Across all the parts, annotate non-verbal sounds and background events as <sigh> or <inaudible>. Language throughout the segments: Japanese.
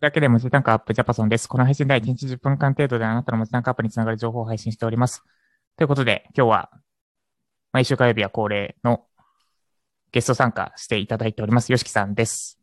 だけで文字単価アップジャパソンです。この配信第1日10分間程度であなたの文字単価アップにつながる情報を配信しております。ということで、今日は毎週火曜日は恒例のゲスト参加していただいております。よしきさんです。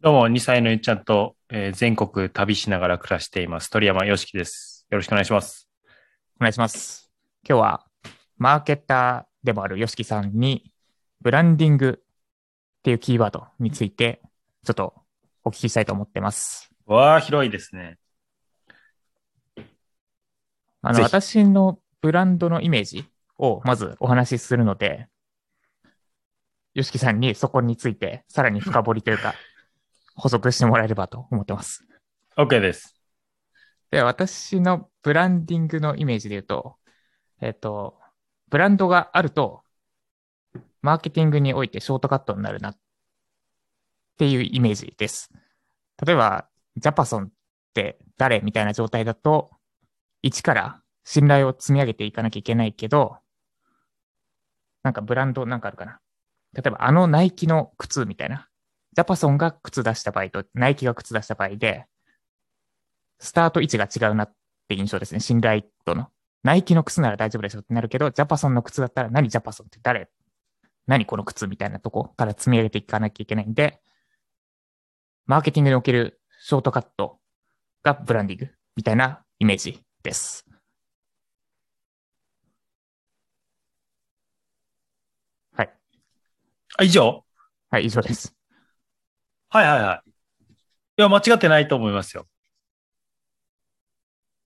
どうも、2歳のゆっちゃんと、えー全国旅しながら暮らしています。鳥山よしきです。よろしくお願いします。お願いします。今日はマーケッターでもあるよしきさんにブランディングっていうキーワードについてちょっとお聞きしたいと思ってます。わあ、広いですね。あの、私のブランドのイメージをまずお話しするので、よしきさんにそこについてさらに深掘りというか <laughs> 補足してもらえればと思ってます。OK です。で、私のブランディングのイメージで言うと、えっと、ブランドがあると、マーケティングにおいてショートカットになるなっっていうイメージです。例えば、ジャパソンって誰みたいな状態だと、一から信頼を積み上げていかなきゃいけないけど、なんかブランドなんかあるかな。例えば、あのナイキの靴みたいな。ジャパソンが靴出した場合と、ナイキが靴出した場合で、スタート位置が違うなって印象ですね。信頼度の。ナイキの靴なら大丈夫でしょってなるけど、ジャパソンの靴だったら何ジャパソンって誰？何この靴みたいなとこから積み上げていかなきゃいけないんで、マーケティングにおけるショートカットがブランディングみたいなイメージです。はい。あ、以上？はい、以上です。はいはいはい。いや、間違ってないと思いますよ。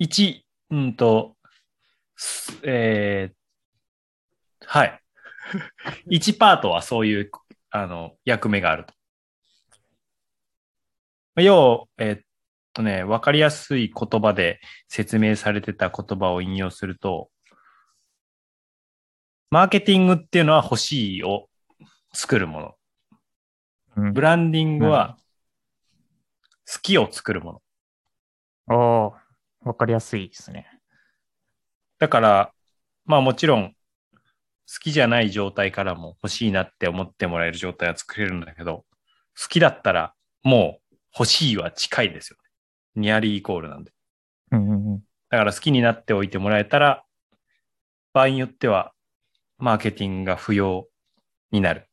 1、うんと、すえー、はい。<laughs> 1パートはそういう、あの、役目があると。要、えーっとね、わかりやすい言葉で説明されてた言葉を引用すると、マーケティングっていうのは欲しいを作るもの。うんブ。ランディングは好きを作るもの。おー、わかりやすいですね。だから、まあもちろん、好きじゃない状態からも欲しいなって思ってもらえる状態は作れるんだけど、好きだったらもう欲しいは近いですよね。ニアリーイコールなんで。うんうんうん。だから好きになっておいてもらえたら、場合によっては、マーケティングが不要になる。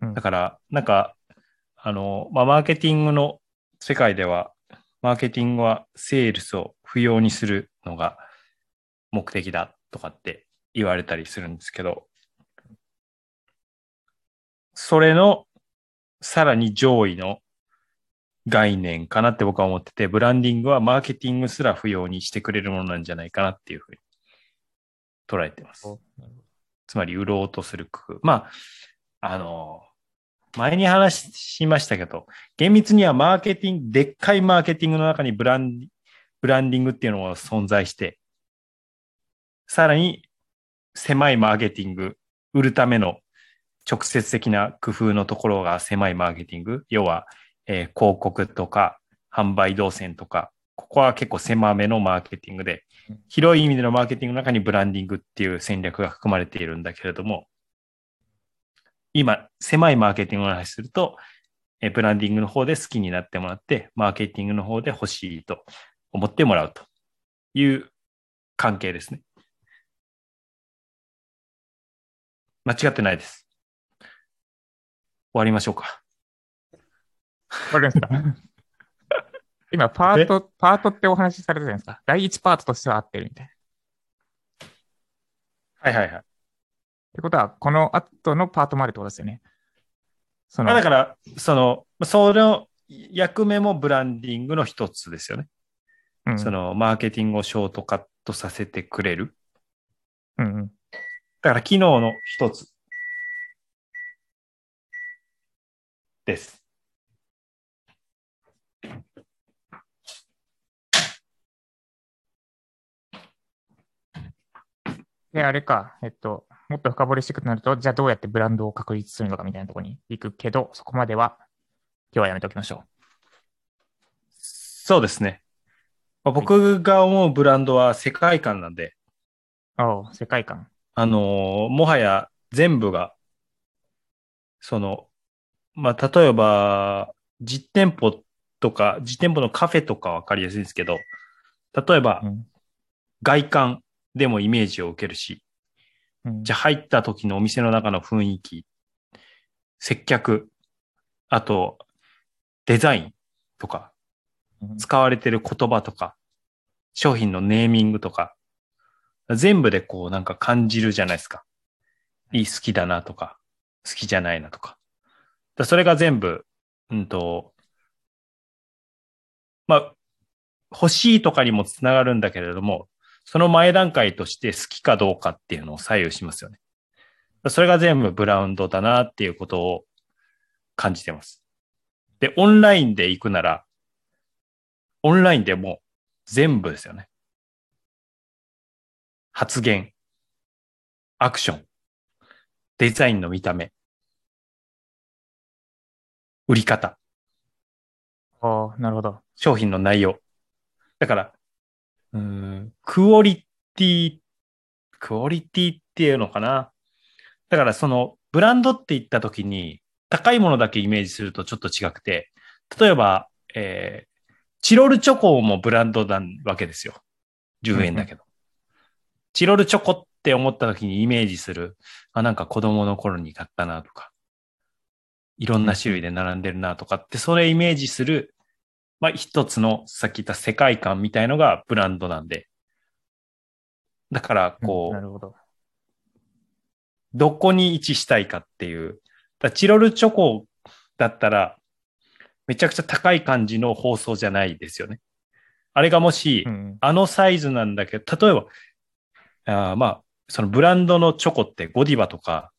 うんだから、なんか、あの、まあ、マーケティングの世界では、マーケティングはセールスを不要にするのが目的だとかって言われたりするんですけど、それのさらに上位の概念かなって僕は思ってて、ブランディングはマーケティングすら不要にしてくれるものなんじゃないかなっていうふうに捉えてます。おつまり売ろうとする工夫。まあ、あの、前に話しましたけど、厳密にはマーケティング、でっかいマーケティングの中にブラン、ブランディングっていうのが存在して、さらに狭いマーケティング、売るための直接的な工夫のところが狭いマーケティング、要は、えー広告とか販売動線とか、ここは結構狭めのマーケティングで、広い意味でのマーケティングの中にブランディングっていう戦略が含まれているんだけれども、今、狭いマーケティングの話すると、えブランディングの方で好きになってもらって、マーケティングの方で欲しいと思ってもらうという関係ですね。間違ってないです。終わりましょうか。わかりました。<laughs> 今、パート、パートってお話しされたじゃないですか。第一パートとしては合ってるみたいな。っはいはいはい。てことは、この後のパートもあるってことですよね。その、まあだから、その、その役目もブランディングの一つですよね。うん、その、マーケティングをショートカットさせてくれる。うんうん。だから、機能の一つです。で、あれか、えっと、もっと深掘りしていくとなると、じゃあどうやってブランドを確立するのかみたいなところに行くけど、そこまでは、今日はやめておきましょそうですね。まあ僕が思うブランドは世界観なんで、う。おう世界観。あのーもはや全部が、その、まあ、例えば、実店舗とか、実店舗のカフェとかわかりやすいんですけど、例えばうん外観でもイメージを受けるし、うんじゃあ入った時のお店の中の雰囲気、接客、あとデザインとか、うん使われてる言葉とか、商品のネーミングとか、全部でこうなんか感じるじゃないですか。いい好きだなとか、好きじゃないなとか。だそれが全部、うんと、まあ、欲しいとかにもつながるんだけれども、その前段階として好きかどうかっていうのを左右しますよね。それが全部ブラウンドだなっていうことを感じてます。で、オンラインで行くなら、オンラインでも全部ですよね。発言、アクション、デザインの見た目、売り方、ああ、なるほど。商品の内容。だから、うん、クオリティ、クオリティっていうのかな。だからそのブランドって言った時に高いものだけイメージするとちょっと違くて、例えば、えーチロルチョコもブランドなわけですよ。10円だけど。チロルチョコって思った時にイメージする、あ、なんか子供の頃に買ったなとか、いろんな種類で並んでるなとかって、それイメージするまあ、一つの、さっき言った世界観みたいのがブランドなんで。だから、こう、なるほど。どこに位置したいかっていう。だチロルチョコだったら、めちゃくちゃ高い感じの包装じゃないですよね。あれがもし、うん。あのサイズなんだけど、例えば、あーまあ、そのブランドのチョコってゴディバとか、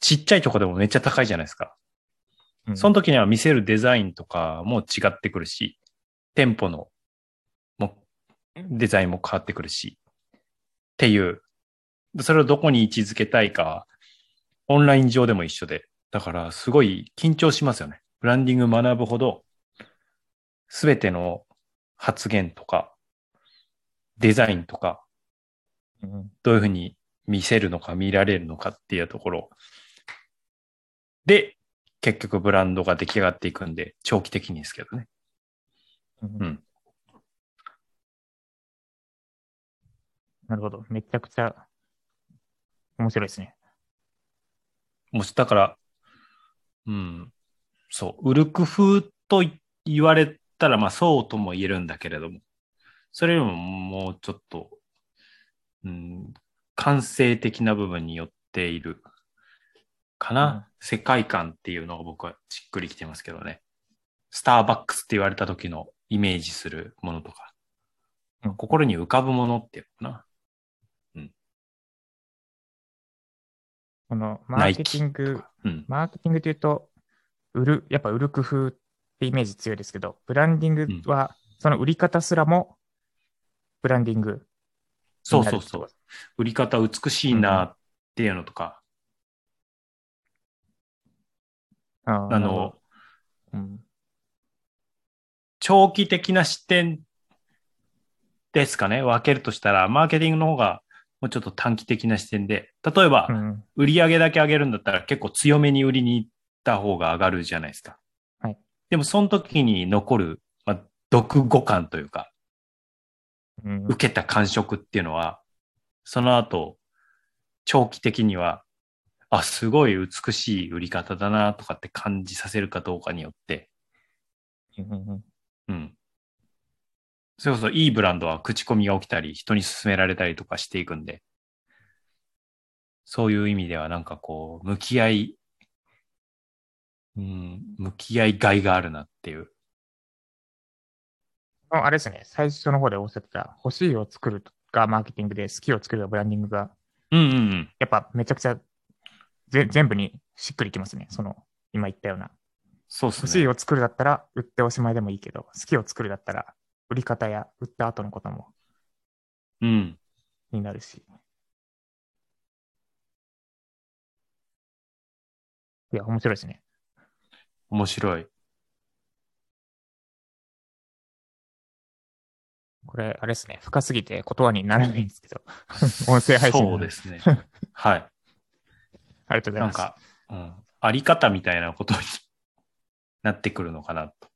ちっちゃいとこでもめっちゃ高いじゃないですか。うんその時には見せるデザインとかも違ってくるし、店舗のもデザインも変わってくるし、っていう、それをどこに位置づけたいかは、オンライン上でも一緒で、だからすごい緊張しますよね。ブランディング学ぶほど、すべての発言とか、デザインとか、うんどういうふうに見せるのか見られるのかっていうところで、結局ブランドが出来上がっていくんで、長期的にですけどね。うんうんなるほど。めちゃくちゃ面白いですね。もし、だから、うん、そう、売る工夫とい言われたら、まあそうとも言えるんだけれども、それよりももうちょっと、うん、感性的な部分によっているかな。うん世界観っていうのが僕はしっくりきてますけどね。スターバックスって言われた時のイメージするものとか、うん。心に浮かぶものっていうのかな。このマーケティング、うん。マーケティングというと、売る、やっぱ売る工夫ってイメージ強いですけど、ブランディングは、その売り方すらも、ブランディングそうになるってこと？そうそう。売り方美しいなっていうのとか、あーあのなるほど、うん長期的な視点ですかね。分けるとしたら、マーケティングの方がもうちょっと短期的な視点で、例えばう、ん売り上げだけ上げるんだったら結構強めに売りに行った方が上がるじゃないですか。はい。でもその時に残る、まあ、読語感というか、うん受けた感触っていうのは、その後、長期的には、あ、すごい美しい売り方だなとかって感じさせるかどうかによって、うんうんうん。それこそいいブランドは口コミが起きたり、人に勧められたりとかしていくんで、そういう意味ではなんかこう、向き合い、うん、向き合いがいがあるなっていう。ああれですね、最初の方でおっしゃってた、欲しいを作るがマーケティングで、好きを作るがブランディングが、うんうんうん。やっぱめちゃくちゃぜ全部にしっくりきますね。その、今言ったような。そうっすね。欲しいを作るだったら、売っておしまいでもいいけど、好きを作るだったら、売り方や売った後のこともうん。になるし。いや、面白いですね。面白い。これ、あれですね。深すぎて言葉にならないんですけど。<laughs> 音声配信。そうですね。はい。<laughs> ありがとうございます。なんか、うん、あり方みたいなことになってくるのかなと。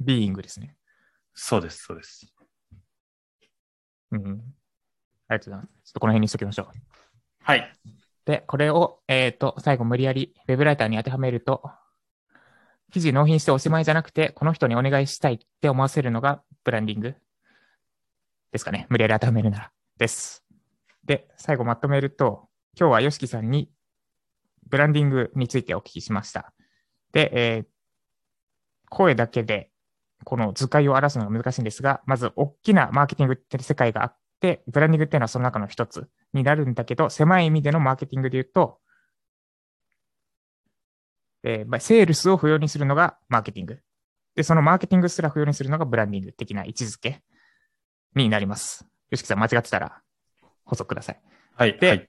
ビーイングですね。そうです、そうです。うん。ありがとうございます。ちょっとこの辺にしときましょう。はい。で、これを、えっ、と、最後無理やり Web ライターに当てはめると、記事納品しておしまいじゃなくて、この人にお願いしたいって思わせるのがブランディングですかね。無理やり当てはめるなら。です。で、最後まとめると、今日は YOSHIKI さんにブランディングについてお聞きしました。で、えー声だけでこの図解を表すのが難しいんですが、まず大きなマーケティングって世界があって、ブランディングっていうのはその中の一つになるんだけど、狭い意味でのマーケティングで言うと、えーまあ、セールスを不要にするのがマーケティング。で、そのマーケティングすら不要にするのがブランディング的な位置づけになります。よしきさん間違ってたら補足ください。はい。ではい。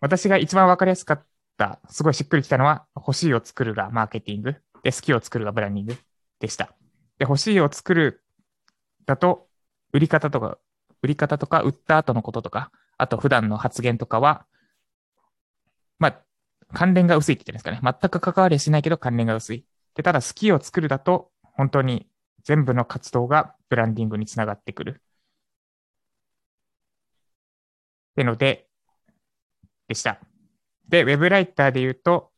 私が一番わかりやすかった、すごいしっくりきたのは、欲しいを作るがマーケティング、で、好きを作るがブランディングでした。で、欲しいを作るだと、売り方とか、売り方とか、売った後のこととか、あと普段の発言とかは、まあ、関連が薄いって言ってるんですかね。全く関わりしないけど関連が薄い。で、ただ好きを作るだと、本当に全部の活動がブランディングにつながってくる。ってので、でした。で、ウェブライターで言うと、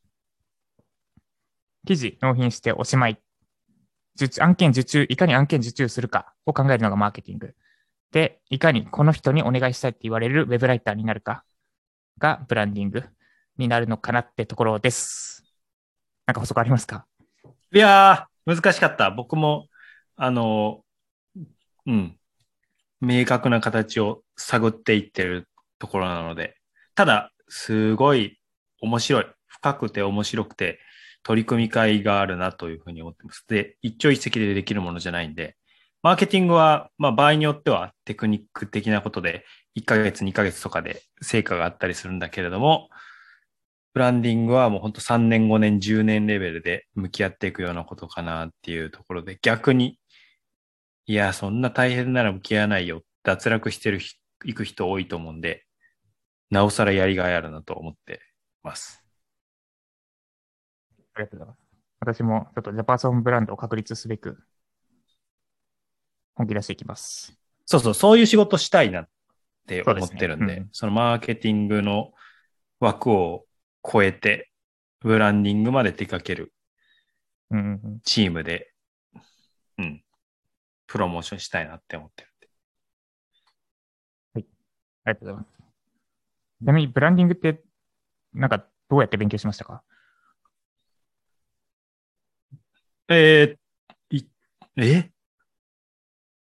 記事納品しておしまい。案件受注、いかに案件受注するかを考えるのがマーケティング。で、いかにこの人にお願いしたいって言われるウェブライターになるかがブランディングになるのかなってところです。なんか補足ありますか？いやー、難しかった。僕も、あの、うん、明確な形を探っていってるところなので、ただ、すごい面白い。深くて面白くて、取り組み会があるなというふうに思ってます。で、一朝一夕でできるものじゃないんで、マーケティングは、まあ場合によってはテクニック的なことで、1ヶ月、2ヶ月とかで成果があったりするんだけれども、ブランディングはもう本当3年、5年、10年レベルで向き合っていくようなことかなっていうところで、逆に、いや、そんな大変なら向き合わないよ。脱落してる人、行く人多いと思うんで、なおさらやりがいあるなと思ってます。ありがとうございます。私もちょっとジャパソンブランドを確立すべく本気出していきます。そうそう、そういう仕事したいなって思ってるんで、うんそのマーケティングの枠を超えて、ブランディングまで手掛ける。チームで、うん、プロモーションしたいなって思ってるんで。ありがとうございます。ちなみにブランディングって、なんかどうやって勉強しましたか？えー、い、え？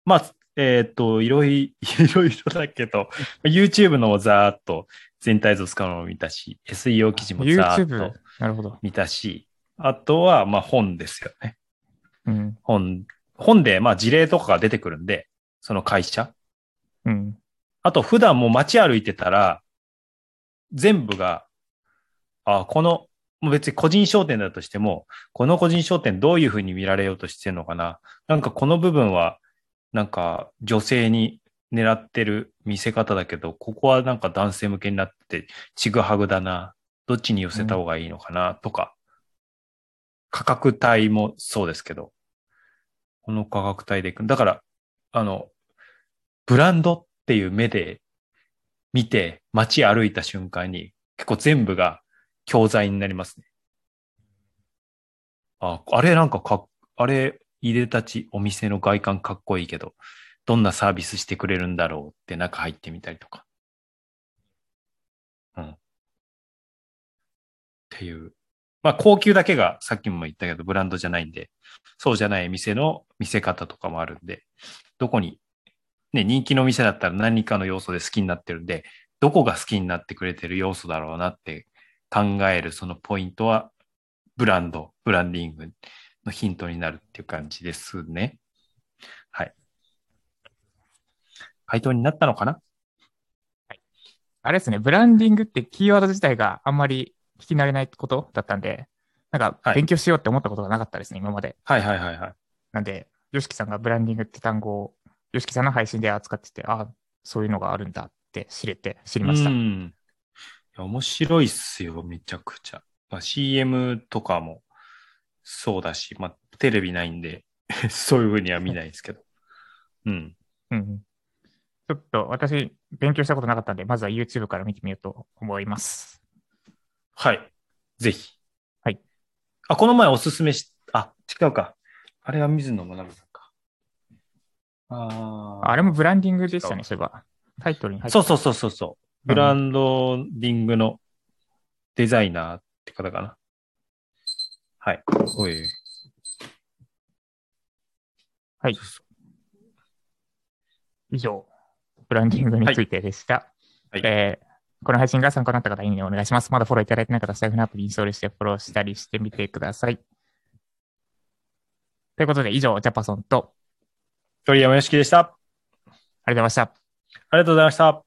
まあ、えっ、と、いろいろ、いろいろだけど、YouTube のもざーっと全体像使うのも見たし、SEO 記事もざーっと。なるほど。見たし、あとは、まあ本ですよね。うん。本、本で、まあ事例とかが出てくるんで、その会社。うん。あと、普段もう街歩いてたら、全部が、あ、この、もう別に個人商店だとしても、この個人商店どういうふうに見られようとしてるのかな？なんかこの部分は、なんか女性に狙ってる見せ方だけど、ここはなんか男性向けになって、ちぐはぐだな。どっちに寄せた方がいいのかな、とか。価格帯もそうですけど、この価格帯でいく。だから、あの、ブランドっていう目で見て街歩いた瞬間に結構全部が教材になりますね。あ、あれなんかか、あれ入れたちお店の外観かっこいいけど、どんなサービスしてくれるんだろうって中入ってみたりとか。うん。っていう。まあ高級だけがさっきも言ったけどブランドじゃないんで、そうじゃない店の見せ方とかもあるんで、どこにね、人気の店だったら何かの要素で好きになってるんで、どこが好きになってくれてる要素だろうなって考えるそのポイントは、ブランド、ブランディングのヒントになるっていう感じですね。はい。回答になったのかな？あれですね、ブランディングってキーワード自体があんまり聞き慣れないことだったんで、なんかはい勉強しようって思ったことがなかったですね、今まで。はいはいはいはい。なんで、ヨシキさんがブランディングって単語を、ヨシキさんの配信で扱ってて、あそういうのがあるんだって知れて、知りました。うん。いや面白いっすよ、めちゃくちゃ。まあ、CM とかもそうだし、まあ、テレビないんで、<laughs> そういうふうには見ないですけど。<laughs> うん。うん。ちょっと私、勉強したことなかったんで、まずは YouTube から見てみようと思います。はい。ぜひ。はい。あ、この前おすすめし、あ、違うか。あれは水野学さんか。あーあれもブランディングでしたね、そういえば。タイトルに入ってそうそうそうそう。ブランドディングのデザイナーって方かな。はい。おい。はい。以上、ブランディングについてでした。はいえーこの配信が参考になった方、いいねお願いします。まだフォローいただいてない方、スタイフのアプリインストールしてフォローしたりしてみてください。ということで、以上、ジャパソンと、鳥山よしきでした。あありがとうございました。りがとうございました。